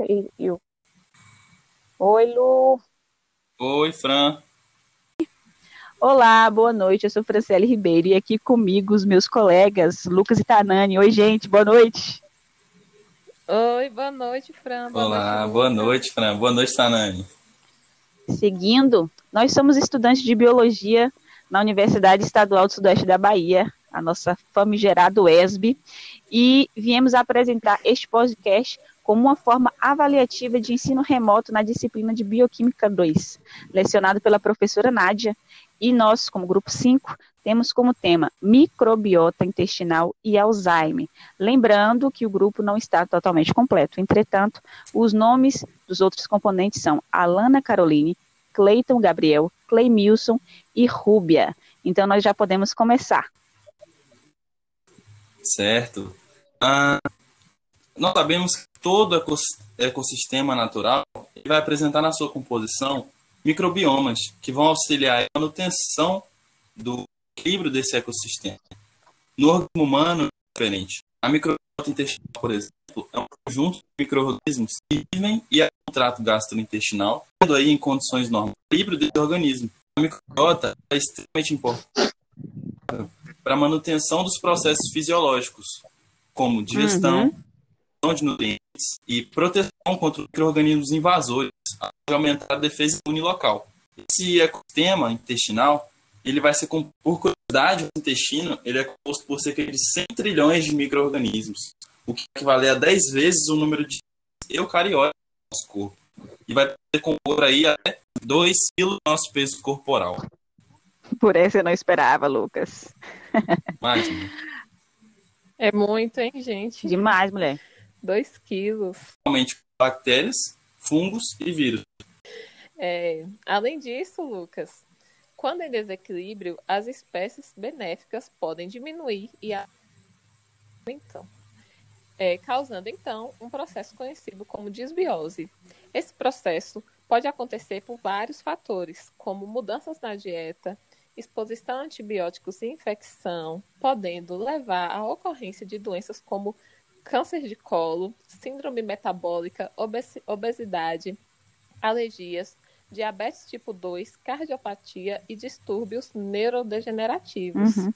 E, e o... Oi, Lu. Oi, Fran. Olá, boa noite. Eu sou Franciele Ribeiro e aqui comigo os meus colegas Lucas e Tanani. Oi, gente, boa noite. Oi, boa noite, Fran. Boa Olá, noite, boa noite, Fran. Boa noite, Tanani. Seguindo, nós somos estudantes de biologia na Universidade Estadual do Sudoeste da Bahia, a nossa famigerada ESB, e viemos apresentar este podcast como uma forma avaliativa de ensino remoto na disciplina de Bioquímica 2, lecionado pela professora Nádia, e nós, como grupo 5, temos como tema microbiota intestinal e Alzheimer. Lembrando que o grupo não está totalmente completo. Entretanto, os nomes dos outros componentes são Alana Caroline, Cleiton Gabriel, Cleimilson e Rúbia. Então, nós já podemos começar. Certo. Ah, nós sabemos que todo ecossistema natural vai apresentar na sua composição microbiomas que vão auxiliar a manutenção do equilíbrio desse ecossistema. No organismo humano é diferente. A microbiota intestinal, por exemplo, é um conjunto de micro-organismos que vivem e é um trato gastrointestinal, tendo aí em condições normais equilíbrio desse organismo. A microbiota é extremamente importante para manutenção dos processos fisiológicos, como digestão, uhum. de nutrientes e proteção contra micro-organismos invasores, a aumentar a defesa imune local. Esse ecossistema intestinal, ele vai ser, por curiosidade, o intestino, ele é composto por cerca de 100 trilhões de micro-organismos, o que equivale a 10 vezes o número de eucariotas do nosso corpo. E vai poder compor aí até 2 quilos do nosso peso corporal. Por essa eu não esperava, Lucas. Imagina. É muito, hein, gente? Demais, mulher. 2 quilos. Realmente bactérias, fungos e vírus. É, além disso, Lucas, quando em desequilíbrio, as espécies benéficas podem diminuir e a... então, é, causando então um processo conhecido como desbiose. Esse processo pode acontecer por vários fatores, como mudanças na dieta, exposição a antibióticos e infecção, podendo levar à ocorrência de doenças como câncer de colo, síndrome metabólica, obesidade, alergias, diabetes tipo 2, cardiopatia e distúrbios neurodegenerativos. Uhum.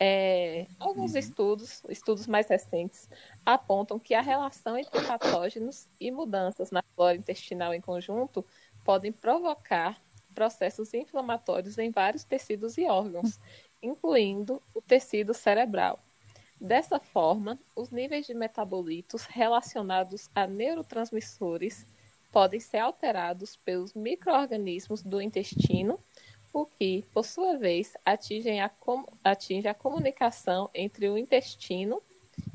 É, alguns uhum. estudos, estudos mais recentes, apontam que a relação entre patógenos e mudanças na flora intestinal em conjunto podem provocar processos inflamatórios em vários tecidos e órgãos, incluindo o tecido cerebral. Dessa forma, os níveis de metabolitos relacionados a neurotransmissores podem ser alterados pelos microorganismos do intestino, o que, por sua vez, atinge a, atinge a comunicação entre o intestino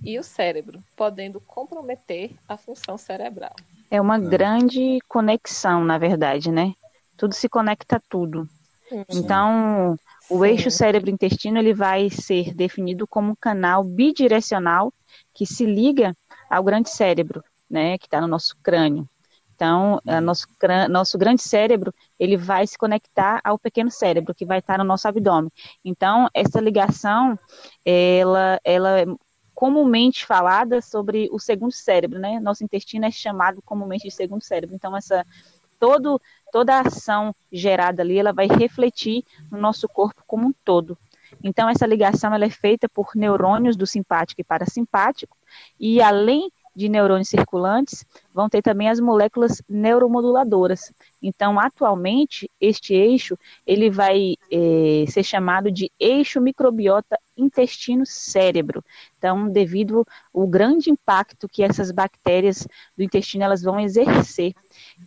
e o cérebro, podendo comprometer a função cerebral. É uma grande conexão, na verdade, né? Tudo se conecta a tudo. Sim. Então, o Sim. eixo cérebro-intestino ele vai ser definido como um canal bidirecional que se liga ao grande cérebro, né, que está no nosso crânio. Então, nosso, nosso grande cérebro ele vai se conectar ao pequeno cérebro que vai estar no nosso abdômen. Então, essa ligação, ela, ela é comumente falada sobre o segundo cérebro, né? Nosso intestino é chamado comumente de segundo cérebro. Então, essa todo toda a ação gerada ali, ela vai refletir no nosso corpo como um todo. Então, essa ligação ela é feita por neurônios do simpático e parasimpático, e além de neurônios circulantes, vão ter também as moléculas neuromoduladoras. Então, atualmente, este eixo ele vai é, ser chamado de eixo microbiota intestino-cérebro. Então, devido ao grande impacto que essas bactérias do intestino elas vão exercer.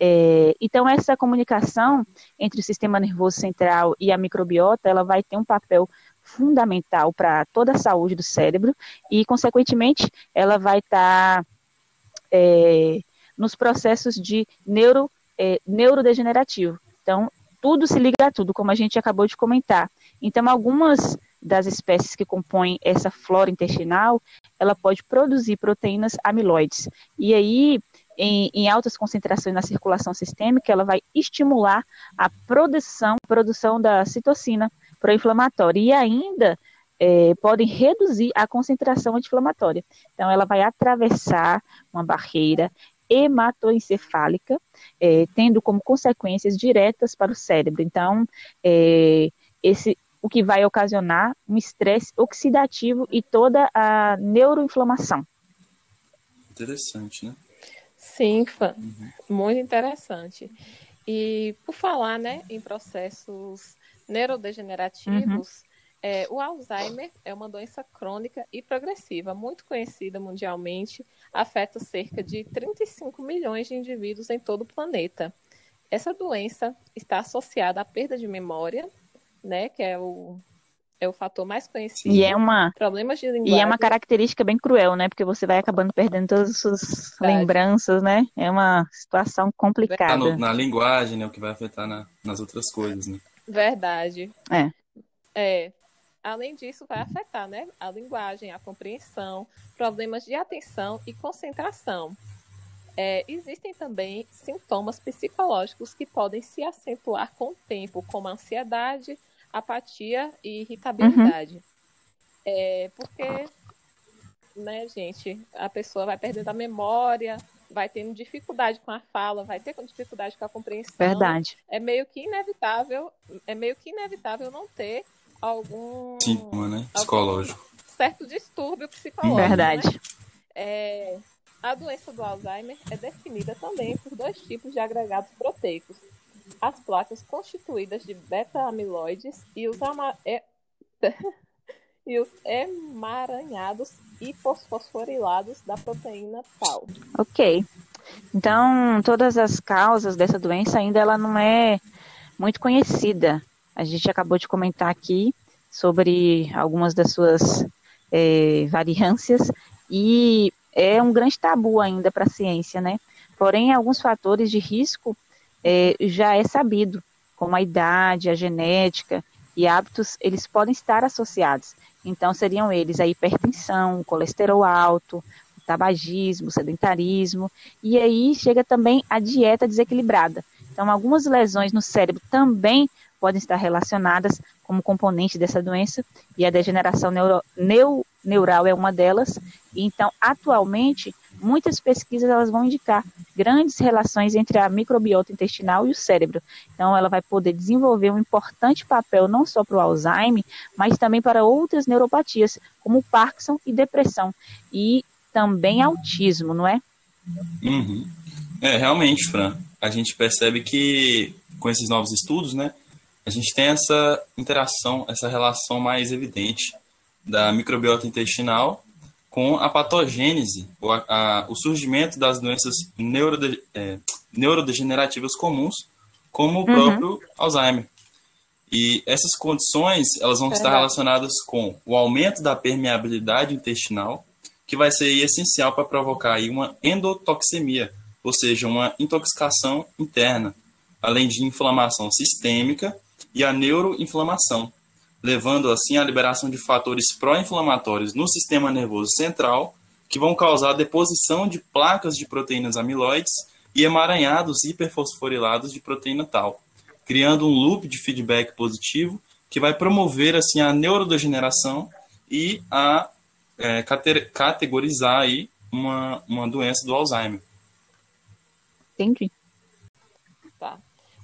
É, então, essa comunicação entre o sistema nervoso central e a microbiota, ela vai ter um papel fundamental para toda a saúde do cérebro e, consequentemente, ela vai estar tá é, nos processos de neuro, é, neurodegenerativo. Então, tudo se liga a tudo, como a gente acabou de comentar. Então, algumas das espécies que compõem essa flora intestinal, ela pode produzir proteínas amiloides. E aí, em, em, altas concentrações na circulação sistêmica, ela vai estimular a produção, produção da citocina pró-inflamatória. E ainda é, podem reduzir a concentração anti-inflamatória. Então, ela vai atravessar uma barreira hematoencefálica, é, tendo como consequências diretas para o cérebro. Então, é, esse o que vai ocasionar um estresse oxidativo e toda a neuroinflamação. Interessante, né? Sim, fã. Uhum. muito interessante. E por falar, né, em processos neurodegenerativos, uhum. É, o Alzheimer é uma doença crônica e progressiva, muito conhecida mundialmente, afeta cerca de 35 milhões de indivíduos em todo o planeta. Essa doença está associada à perda de memória, né, que é o é o fator mais conhecido. E é uma problemas de linguagem. E é uma característica bem cruel, né? Porque você vai acabando perdendo todas as suas Verdade. lembranças, né? É uma situação complicada. No, na linguagem, né? O que vai afetar na, nas outras coisas, né? Verdade. É. É. Além disso, vai afetar, né? A linguagem, a compreensão, problemas de atenção e concentração. É, existem também sintomas psicológicos que podem se acentuar com o tempo, como ansiedade, apatia e irritabilidade. Uhum. É, porque, né, gente, a pessoa vai perdendo a memória, vai tendo dificuldade com a fala, vai ter dificuldade com a compreensão. Verdade. É meio que inevitável, é meio que inevitável não ter algum síntoma, né, psicológico. certo distúrbio psicológico. Verdade. Né? É, a doença do Alzheimer é definida também por dois tipos de agregados proteicos. As placas constituídas de beta-amiloides e os, ama... é... e os emaranhados hiposfosforilados da proteína tal. Ok. Então, todas as causas dessa doença ainda ela não é muito conhecida. A gente acabou de comentar aqui sobre algumas das suas é, variâncias e é um grande tabu ainda para a ciência, né? Porém, alguns fatores de risco é, já é sabido, como a idade, a genética e hábitos, eles podem estar associados. Então, seriam eles a hipertensão, o colesterol alto, o tabagismo, o sedentarismo, e aí chega também a dieta desequilibrada. Então, algumas lesões no cérebro também podem estar relacionadas como componente dessa doença, e a degeneração neuro, neu, neural é uma delas. Então, atualmente, muitas pesquisas elas vão indicar grandes relações entre a microbiota intestinal e o cérebro. Então, ela vai poder desenvolver um importante papel não só para o Alzheimer, mas também para outras neuropatias, como Parkinson e depressão, e também autismo, não é? Uhum. É, realmente, Fran, a gente percebe que com esses novos estudos, né, a gente tem essa interação, essa relação mais evidente da microbiota intestinal com a patogênese, ou a, a, o surgimento das doenças neurode, é, neurodegenerativas comuns, como o uhum. próprio Alzheimer. E essas condições, elas vão estar relacionadas com o aumento da permeabilidade intestinal, que vai ser essencial para provocar aí uma endotoxemia, ou seja, uma intoxicação interna, além de inflamação sistêmica e a neuroinflamação, levando assim à liberação de fatores pró-inflamatórios no sistema nervoso central, que vão causar a deposição de placas de proteínas amiloides e emaranhados hiperfosforilados de proteína tal, criando um loop de feedback positivo que vai promover assim a neurodegeneração e a é, categorizar aí uma, uma doença do Alzheimer. Entendi. Tá.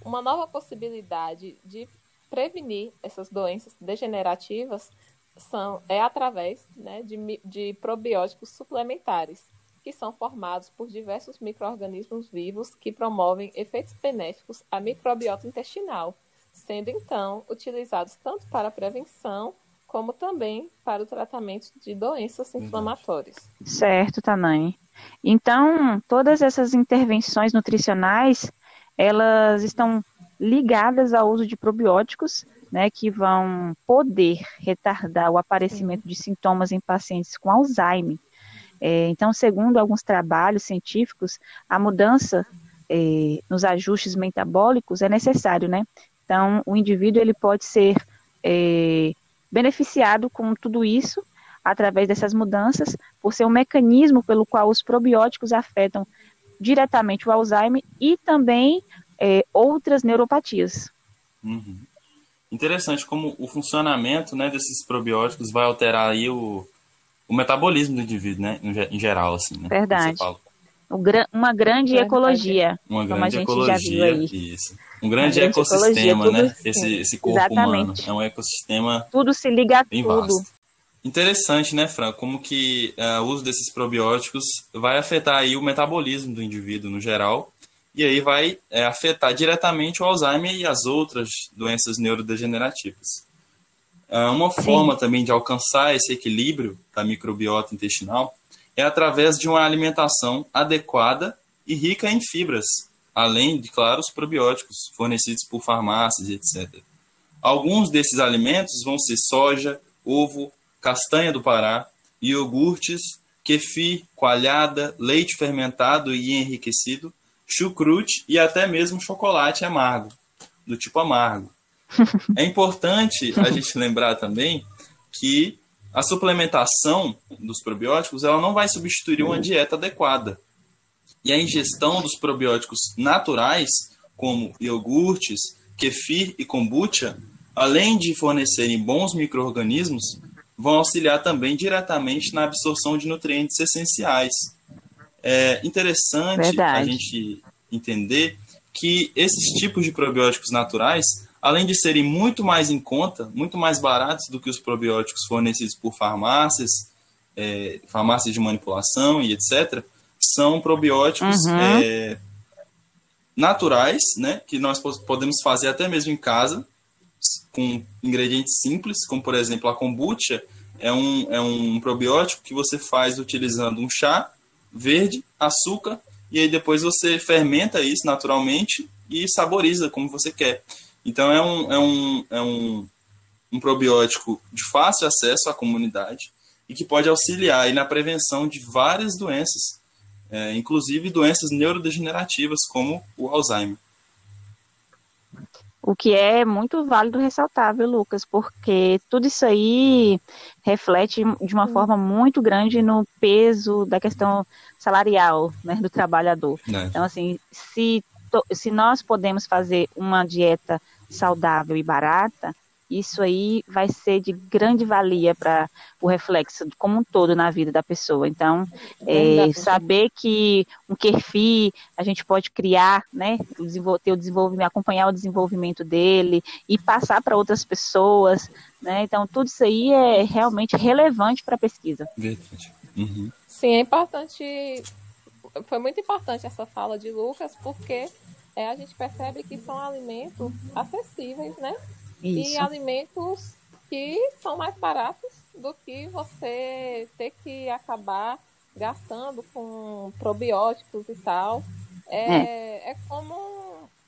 Uma nova possibilidade de prevenir essas doenças degenerativas são, é através né, de, de probióticos suplementares, que são formados por diversos micro-organismos vivos que promovem efeitos benéficos à microbiota intestinal, sendo então utilizados tanto para a prevenção como também para o tratamento de doenças inflamatórias. Certo, Tanani. Então, todas essas intervenções nutricionais, elas estão ligadas ao uso de probióticos, né, que vão poder retardar o aparecimento de sintomas em pacientes com Alzheimer. É, então, segundo alguns trabalhos científicos, a mudança é, nos ajustes metabólicos é necessário, né? Então, o indivíduo ele pode ser é, beneficiado com tudo isso através dessas mudanças, por ser um mecanismo pelo qual os probióticos afetam diretamente o Alzheimer e também é, outras neuropatias. Uhum. Interessante como o funcionamento né, desses probióticos vai alterar aí o, o metabolismo do indivíduo, né, em geral, assim. Né, Verdade. uma grande Verdade. ecologia. Uma grande ecologia, isso. Um grande, grande ecossistema, né? Esse, esse corpo Exatamente. humano. É um ecossistema. Tudo se liga a tudo. Vasto. Interessante, né, Fran? Como que uh, o uso desses probióticos vai afetar aí o metabolismo do indivíduo no geral e aí vai é, afetar diretamente o Alzheimer e as outras doenças neurodegenerativas. Uh, uma Sim. forma também de alcançar esse equilíbrio da microbiota intestinal é através de uma alimentação adequada e rica em fibras, além de, claro, os probióticos fornecidos por farmácias etc. Alguns desses alimentos vão ser soja, ovo, castanha do Pará, iogurtes, kefir, coalhada, leite fermentado e enriquecido, chucrute e até mesmo chocolate amargo, do tipo amargo. É importante a gente lembrar também que a suplementação dos probióticos ela não vai substituir uma dieta adequada. E a ingestão dos probióticos naturais, como iogurtes, kefir e kombucha, além de fornecerem bons micro-organismos, vão auxiliar também diretamente na absorção de nutrientes essenciais. É interessante Verdade. a gente entender que esses tipos de probióticos naturais além de serem muito mais em conta, muito mais baratos do que os probióticos fornecidos por farmácias, é, farmácias de manipulação e etc., são probióticos uhum. é, naturais, né, que nós podemos fazer até mesmo em casa, com ingredientes simples, como por exemplo a kombucha, é um, é um probiótico que você faz utilizando um chá verde, açúcar, e aí depois você fermenta isso naturalmente e saboriza como você quer. Então é um, é um, é um, um probiótico de fácil acesso à comunidade e que pode auxiliar aí na prevenção de várias doenças, é, inclusive doenças neurodegenerativas como o Alzheimer. O que é muito válido ressaltar, viu, Lucas? Porque tudo isso aí reflete de uma forma muito grande no peso da questão salarial né, do trabalhador. É. Então, assim, se se nós podemos fazer uma dieta saudável e barata, isso aí vai ser de grande valia para o reflexo como um todo na vida da pessoa. Então, é, saber que um kefir a gente pode criar, né, ter o desenvolvimento, acompanhar o desenvolvimento dele e passar para outras pessoas, né? Então, tudo isso aí é realmente relevante para a pesquisa. Verdade. Uhum. Sim, é importante. Foi muito importante essa fala de Lucas, porque é, a gente percebe que são alimentos acessíveis, né? Isso. E alimentos que são mais baratos do que você ter que acabar gastando com probióticos e tal. É, é. é como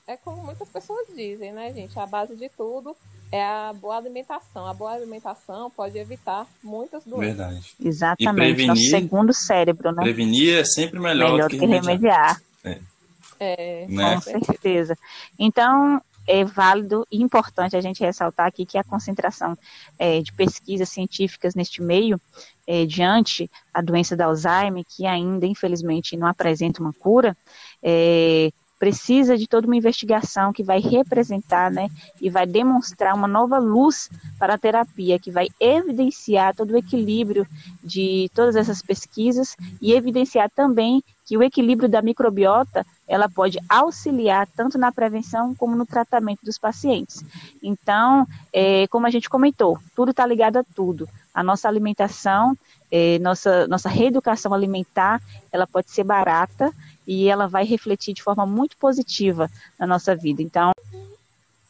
é como muitas pessoas dizem, né, gente? A base de tudo é a boa alimentação. A boa alimentação pode evitar muitas doenças. Verdade. Exatamente. E prevenir, Nosso segundo cérebro, né? Prevenir é sempre melhor, melhor do que, que remediar. remediar. É. É, né? Com certeza. Então, é válido e importante a gente ressaltar aqui que a concentração é, de pesquisas científicas neste meio, é, diante a doença da Alzheimer, que ainda, infelizmente, não apresenta uma cura, é, precisa de toda uma investigação que vai representar, né, e vai demonstrar uma nova luz para a terapia, que vai evidenciar todo o equilíbrio de todas essas pesquisas e evidenciar também que o equilíbrio da microbiota ela pode auxiliar tanto na prevenção como no tratamento dos pacientes. Então, é, como a gente comentou, tudo está ligado a tudo. A nossa alimentação, é, nossa, nossa reeducação alimentar, ela pode ser barata e ela vai refletir de forma muito positiva na nossa vida. Então.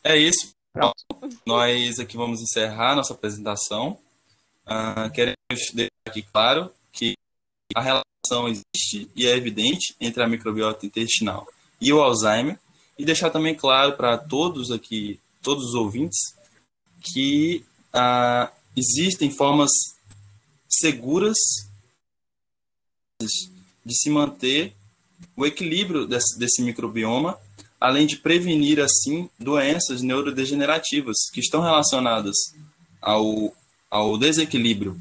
É isso. Pronto. Nós aqui vamos encerrar nossa apresentação. Uh, queremos deixar aqui claro que a relação existe e é evidente entre a microbiota intestinal e o Alzheimer, e deixar também claro para todos aqui, todos os ouvintes, que uh, existem formas seguras de se manter o equilíbrio desse, desse microbioma, além de prevenir, assim, doenças neurodegenerativas que estão relacionadas ao, ao desequilíbrio.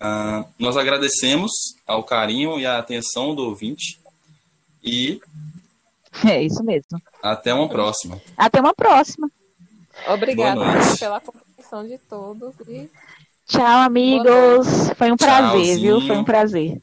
Uh, nós agradecemos ao carinho e à atenção do ouvinte e. É isso mesmo. Até uma próxima. Até uma próxima. Obrigada pela compreensão de todos. E... Tchau, amigos. Foi um prazer, Tchauzinho. viu? Foi um prazer.